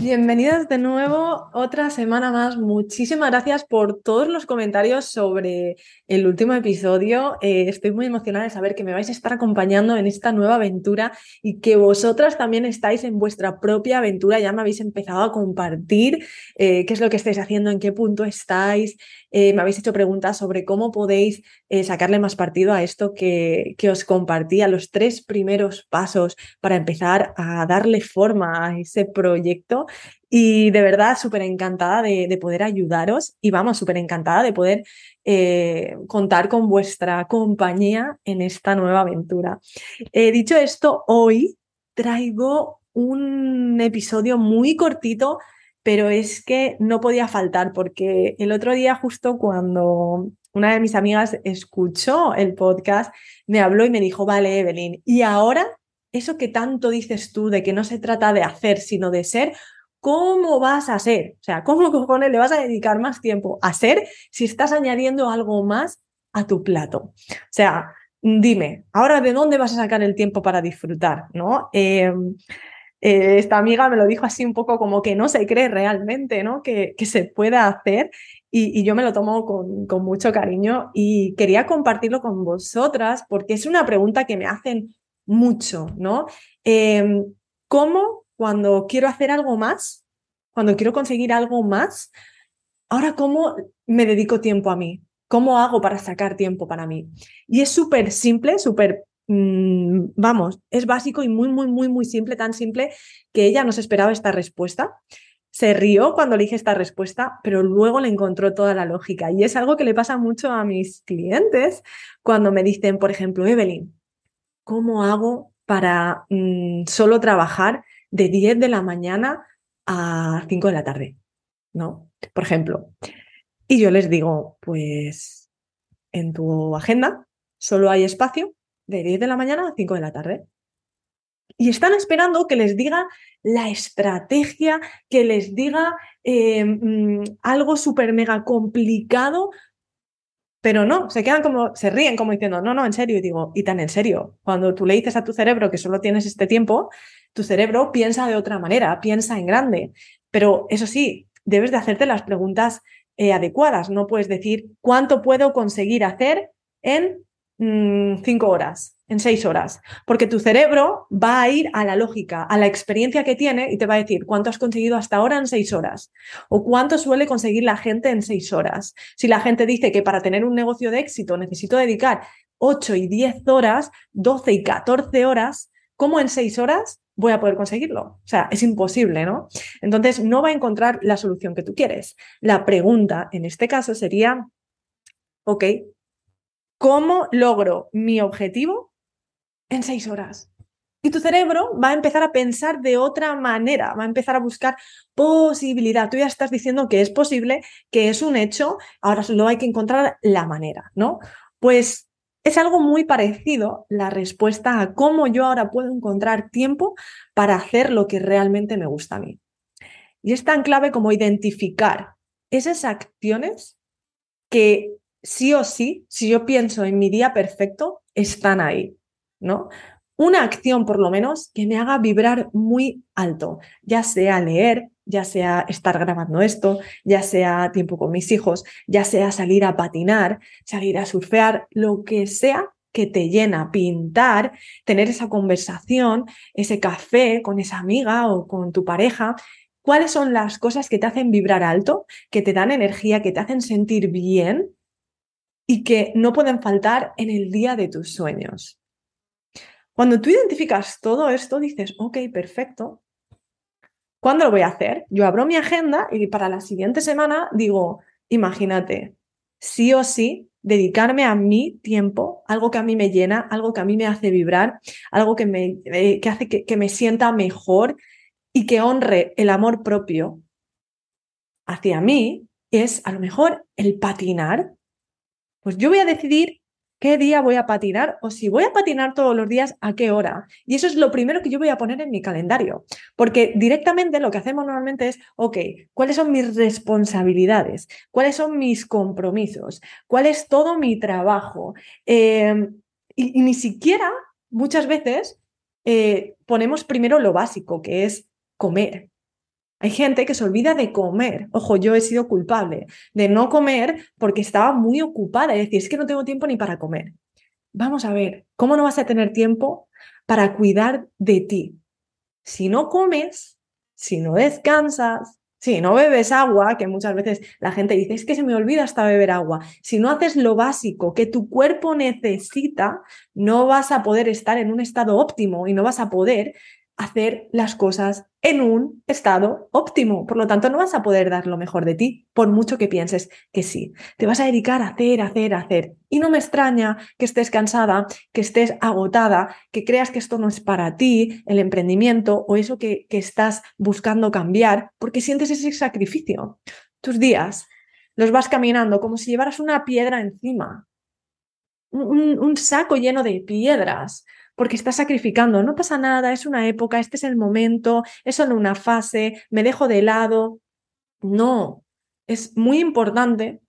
Bienvenidas de nuevo otra semana más. Muchísimas gracias por todos los comentarios sobre el último episodio. Eh, estoy muy emocionada de saber que me vais a estar acompañando en esta nueva aventura y que vosotras también estáis en vuestra propia aventura. Ya me habéis empezado a compartir eh, qué es lo que estáis haciendo, en qué punto estáis. Eh, me habéis hecho preguntas sobre cómo podéis sacarle más partido a esto que, que os compartí, a los tres primeros pasos para empezar a darle forma a ese proyecto. Y de verdad, súper encantada de, poder ayudaros y vamos, súper encantada de poder eh, contar con vuestra compañía en esta nueva aventura. Eh, dicho esto, hoy traigo un episodio muy cortito, pero es que no podía faltar porque el otro día justo cuando una de mis amigas escuchó el podcast, me habló y me dijo, vale, Evelyn, y ahora eso que tanto dices tú de que no se trata de hacer, sino de ser, ¿cómo vas a ser? O sea, ¿cómo cojones le vas a dedicar más tiempo a ser si estás añadiendo algo más a tu plato? O sea, dime, ahora de dónde vas a sacar el tiempo para disfrutar, ¿no? Em, eh, esta amiga me lo dijo así un poco como que no se cree realmente, ¿no? Que, que se pueda hacer y, yo me lo tomo con, con, mucho cariño y quería compartirlo con vosotras porque es una pregunta que me hacen mucho, ¿no? Em, ¿Cómo cuando quiero hacer algo más, cuando quiero conseguir algo más, ahora cómo me dedico tiempo a mí? ¿Cómo hago para sacar tiempo para mí? Y es súper simple, súper, mm, vamos, es básico y muy, muy, muy, muy simple, tan simple que ella no se esperaba esta respuesta. Se rió cuando le dije esta respuesta, pero luego le encontró toda la lógica. Y es algo que le pasa mucho a mis clientes cuando me dicen, por ejemplo, Evelyn, ¿cómo hago para mm, solo trabajar de 10 de la mañana a 5 de la tarde, ¿no? Por ejemplo. Y yo les digo, pues en tu agenda solo hay espacio de 10 de la mañana a 5 de la tarde. Y están esperando que les diga la estrategia, que les diga eh, mm, algo súper mega complicado pero no, se quedan como, se ríen como diciendo, no, no, en serio. Y digo, y tan en serio. Cuando tú le dices a tu cerebro que solo tienes este tiempo, tu cerebro piensa de otra manera, piensa en grande. Pero eso sí, debes de hacerte las preguntas eh, adecuadas. No puedes decir cuánto puedo conseguir hacer en cinco horas en seis horas, porque tu cerebro va a ir a la lógica, a la experiencia que tiene y te va a decir cuánto has conseguido hasta ahora en seis horas o cuánto suele conseguir la gente en seis horas. Si la gente dice que para tener un negocio de éxito necesito dedicar 8 y 10 horas, 12 y 14 horas, ¿cómo en seis horas voy a poder conseguirlo? O sea, es imposible, ¿no? Entonces, no va a encontrar la solución que tú quieres. La pregunta en este caso sería, ok, ¿cómo logro mi objetivo en seis horas. Y tu cerebro va a empezar a pensar de otra manera, va a empezar a buscar posibilidad. Tú ya estás diciendo que es posible, que es un hecho, ahora solo hay que encontrar la manera, ¿no? Pues es algo muy parecido la respuesta a cómo yo ahora puedo encontrar tiempo para hacer lo que realmente me gusta a mí. Y es tan clave como identificar esas acciones que sí o sí, si yo pienso en mi día perfecto, están ahí. ¿no? Una acción, por lo menos, que me haga vibrar muy alto, ya sea leer, ya sea estar grabando esto, ya sea tiempo con mis hijos, ya sea salir a patinar, salir a surfear, lo que sea que te llena, pintar, tener esa conversación, ese café con esa amiga o con tu pareja, cuáles son las cosas que te hacen vibrar alto, que te dan energía, que te hacen sentir bien y que no pueden faltar en el día de tus sueños. Cuando tú identificas todo esto, dices, ok, perfecto. ¿Cuándo lo voy a hacer? Yo abro mi agenda y para la siguiente semana digo, imagínate, sí o sí, dedicarme a mi tiempo, algo que a mí me llena, algo que a mí me hace vibrar, algo que me eh, que hace que, que me sienta mejor y que honre el amor propio hacia mí, es a lo mejor el patinar. Pues yo voy a decidir qué día voy a patinar o si voy a patinar todos los días, a qué hora. Y eso es lo primero que yo voy a poner en mi calendario, porque directamente lo que hacemos normalmente es, ok, ¿cuáles son mis responsabilidades? ¿Cuáles son mis compromisos? ¿Cuál es todo mi trabajo? Em, y, ni siquiera muchas veces eh, ponemos primero lo básico, que es comer. Hay gente que se olvida de comer. Ojo, yo he sido culpable de no comer porque estaba muy ocupada. Es decir, es que no tengo tiempo ni para comer. Vamos a ver, ¿cómo no vas a tener tiempo para cuidar de ti? Si no comes, si no descansas, si no bebes agua, que muchas veces la gente dice, es que se me olvida hasta beber agua. Si no haces lo básico que tu cuerpo necesita, no vas a poder estar en un estado óptimo y no vas a poder hacer las cosas en un estado óptimo. Por lo tanto, no vas a poder dar lo mejor de ti, por mucho que pienses que sí. Te vas a dedicar a hacer, hacer, hacer. Y no me extraña que estés cansada, que estés agotada, que creas que esto no es para ti, el emprendimiento o eso que, estás buscando cambiar, porque sientes ese sacrificio. Tus días los vas caminando como si llevaras una piedra encima, un saco lleno de piedras porque estás sacrificando. No pasa nada, es una época, este es el momento, es solo una fase, me dejo de lado. No, es muy importante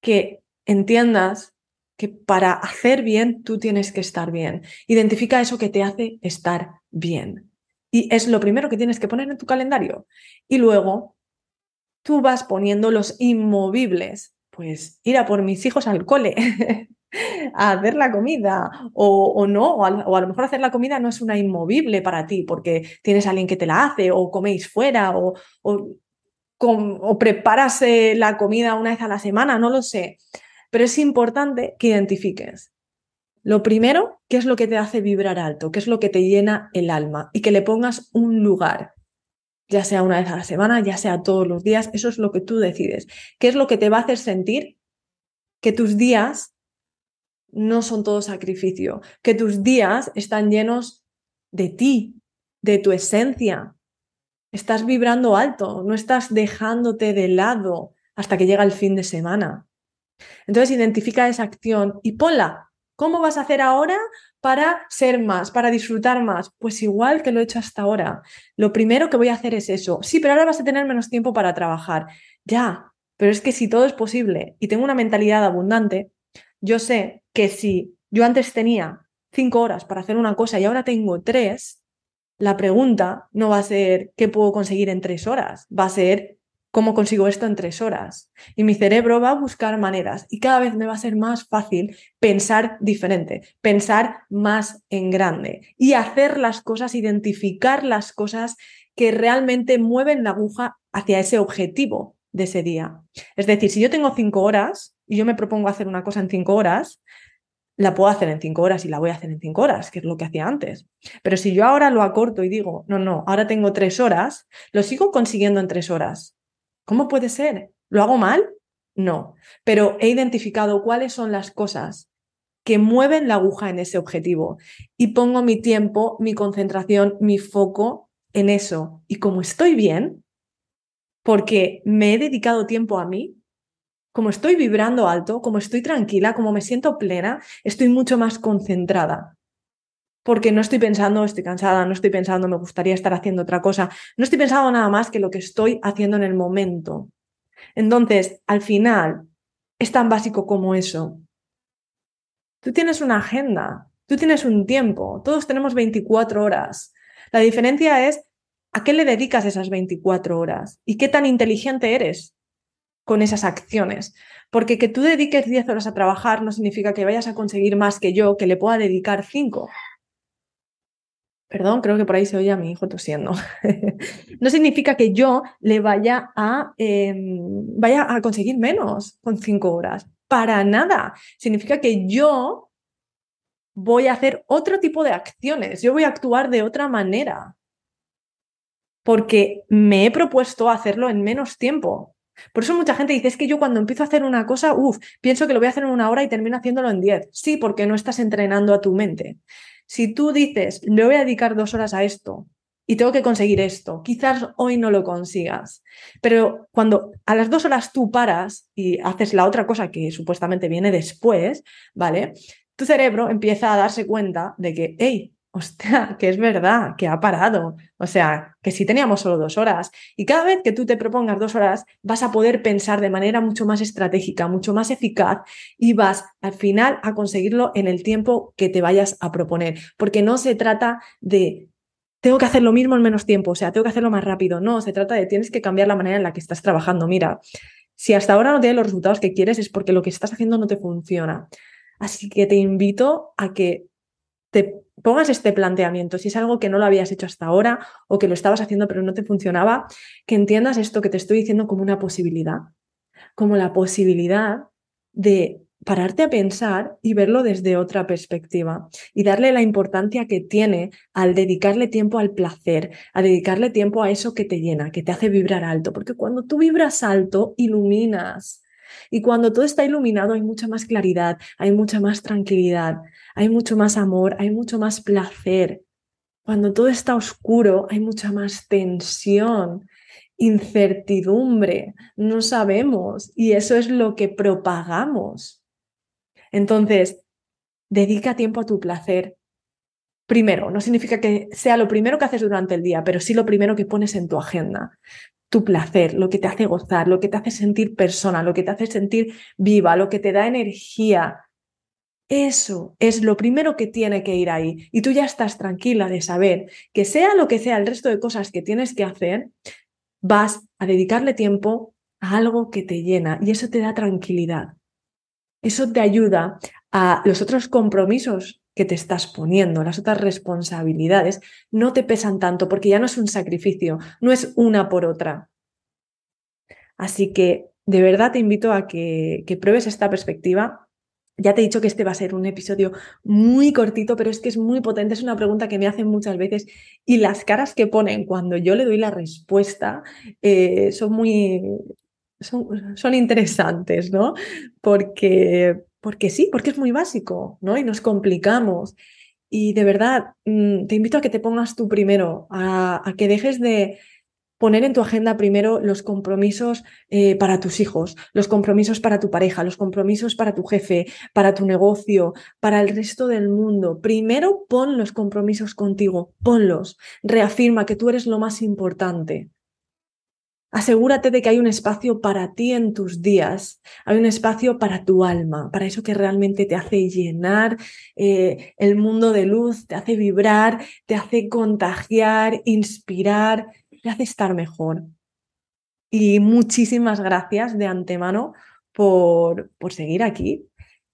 que entiendas que para hacer bien tú tienes que estar bien. Identifica eso que te hace estar bien. Y es lo primero que tienes que poner en tu calendario. Y luego tú vas poniendo los inmovibles. Pues ir a por mis hijos al cole, a hacer la comida o, no, o a, lo mejor hacer la comida no es una inmovible para ti porque tienes a alguien que te la hace o coméis fuera o, o, preparas eh, la comida una vez a la semana, no lo sé. Pero es importante que identifiques. Lo primero, qué es lo que te hace vibrar alto, qué es lo que te llena el alma y que le pongas un lugar, ya sea una vez a la semana, ya sea todos los días, eso es lo que tú decides. ¿Qué es lo que te va a hacer sentir que tus días no son todo sacrificio, que tus días están llenos de ti, de tu esencia. Estás vibrando alto, no estás dejándote de lado hasta que llega el fin de semana. Entonces identifica esa acción y ponla. ¿Cómo vas a hacer ahora para ser más, para disfrutar más? Pues igual que lo he hecho hasta ahora. Lo primero que voy a hacer es eso. Sí, pero ahora vas a tener menos tiempo para trabajar. Ya, pero es que si todo es posible y tengo una mentalidad abundante, yo sé que si yo antes tenía cinco horas para hacer una cosa y ahora tengo tres, la pregunta no va a ser qué puedo conseguir en tres horas, va a ser cómo consigo esto en tres horas. Y mi cerebro va a buscar maneras y cada vez me va a ser más fácil pensar diferente, pensar más en grande y hacer las cosas, identificar las cosas que realmente mueven la aguja hacia ese objetivo de ese día. Es decir, si yo tengo cinco horas y yo me propongo hacer una cosa en cinco horas, la puedo hacer en cinco horas y la voy a hacer en cinco horas, que es lo que hacía antes. Pero si yo ahora lo acorto y digo, no, no, ahora tengo tres horas, lo sigo consiguiendo en tres horas. ¿Cómo puede ser? ¿Lo hago mal? No. Pero he identificado cuáles son las cosas que mueven la aguja en ese objetivo y pongo mi tiempo, mi concentración, mi foco en eso. Y como estoy bien, porque me he dedicado tiempo a mí, como estoy vibrando alto, como estoy tranquila, como me siento plena, estoy mucho más concentrada. Porque no estoy pensando, estoy cansada, no estoy pensando, me gustaría estar haciendo otra cosa, no estoy pensando nada más que lo que estoy haciendo en el momento. Entonces, al final, es tan básico como eso. Tú tienes una agenda, tú tienes un tiempo, todos tenemos 24 horas. La diferencia es a qué le dedicas esas 24 horas y qué tan inteligente eres con esas acciones. Porque que tú dediques 10 horas a trabajar no significa que vayas a conseguir más que yo, que le pueda dedicar 5. Perdón, creo que por ahí se oye a mi hijo tosiendo. no significa que yo le vaya a, em, vaya a conseguir menos con cinco horas. Para nada. Significa que yo voy a hacer otro tipo de acciones. Yo voy a actuar de otra manera. Porque me he propuesto hacerlo en menos tiempo. Por eso mucha gente dice, es que yo cuando empiezo a hacer una cosa, uff, pienso que lo voy a hacer en una hora y termino haciéndolo en diez. Sí, porque no estás entrenando a tu mente. Si tú dices, le voy a dedicar dos horas a esto y tengo que conseguir esto, quizás hoy no lo consigas, pero cuando a las dos horas tú paras y haces la otra cosa que supuestamente viene después, ¿vale? Tu cerebro empieza a darse cuenta de que, hey, hostia, que es verdad, que ha parado. O sea, que si teníamos solo dos horas. Y cada vez que tú te propongas dos horas, vas a poder pensar de manera mucho más estratégica, mucho más eficaz y vas al final a conseguirlo en el tiempo que te vayas a proponer. Porque no se trata de tengo que hacer lo mismo en menos tiempo, o sea, tengo que hacerlo más rápido. No, se trata de tienes que cambiar la manera en la que estás trabajando. Mira, si hasta ahora no tienes los resultados que quieres es porque lo que estás haciendo no te funciona. Así que te invito a que te pongas este planteamiento, si es algo que no lo habías hecho hasta ahora o que lo estabas haciendo pero no te funcionaba, que entiendas esto que te estoy diciendo como una posibilidad, como la posibilidad de pararte a pensar y verlo desde otra perspectiva y darle la importancia que tiene al dedicarle tiempo al placer, a dedicarle tiempo a eso que te llena, que te hace vibrar alto, porque cuando tú vibras alto, iluminas. Y cuando todo está iluminado hay mucha más claridad, hay mucha más tranquilidad, hay mucho más amor, hay mucho más placer. Cuando todo está oscuro, hay mucha más tensión, incertidumbre, no sabemos y eso es lo que propagamos. Entonces, dedica tiempo a tu placer. Primero, no significa que sea lo primero que haces durante el día, pero sí lo primero que pones en tu agenda. Tu placer, lo que te hace gozar, lo que te hace sentir persona, lo que te hace sentir viva, lo que te da energía, eso es lo primero que tiene que ir ahí. Y tú ya estás tranquila de saber que sea lo que sea el resto de cosas que tienes que hacer, vas a dedicarle tiempo a algo que te llena y eso te da tranquilidad. Eso te ayuda a los otros compromisos que te estás poniendo, las otras responsabilidades, no te pesan tanto porque ya no es un sacrificio, no es una por otra. Así que de verdad te invito a que, que pruebes esta perspectiva ya te he dicho que este va a ser un episodio muy cortito, pero es que es muy potente, es una pregunta que me hacen muchas veces y las caras que ponen cuando yo le doy la respuesta eh, son muy, son, son, interesantes, ¿no? Porque, porque sí, porque es muy básico, ¿no? Y nos complicamos. Y de verdad, mm, te invito a que te pongas tú primero, a, que dejes de, poner en tu agenda primero los compromisos eh, para tus hijos, los compromisos para tu pareja, los compromisos para tu jefe, para tu negocio, para el resto del mundo. Primero pon los compromisos contigo, ponlos, reafirma que tú eres lo más importante. Asegúrate de que hay un espacio para ti en tus días, hay un espacio para tu alma, para eso que realmente te hace llenar eh, el mundo de luz, te hace vibrar, te hace contagiar, inspirar hace estar mejor. Y muchísimas gracias de antemano por, por seguir aquí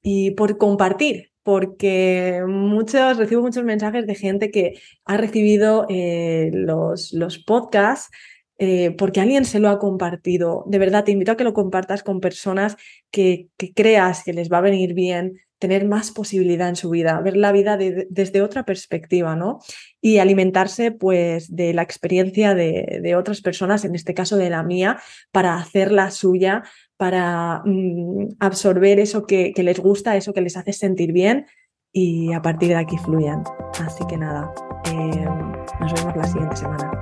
y por compartir, porque muchos, recibo muchos mensajes de gente que ha recibido eh, los, los podcasts eh, porque alguien se lo ha compartido. De verdad, te invito a que lo compartas con personas que, creas que les va a venir bien, tener más posibilidad en su vida, ver la vida desde otra perspectiva, ¿no? Y alimentarse pues de la experiencia de, otras personas, en este caso de la mía, para hacerla suya, para mm, absorber eso que, les gusta, eso que les hace sentir bien y a partir de aquí fluyan. Así que nada, eh, nos vemos la siguiente semana.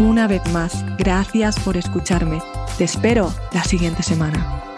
Una vez más, gracias por escucharme. Te espero la siguiente semana.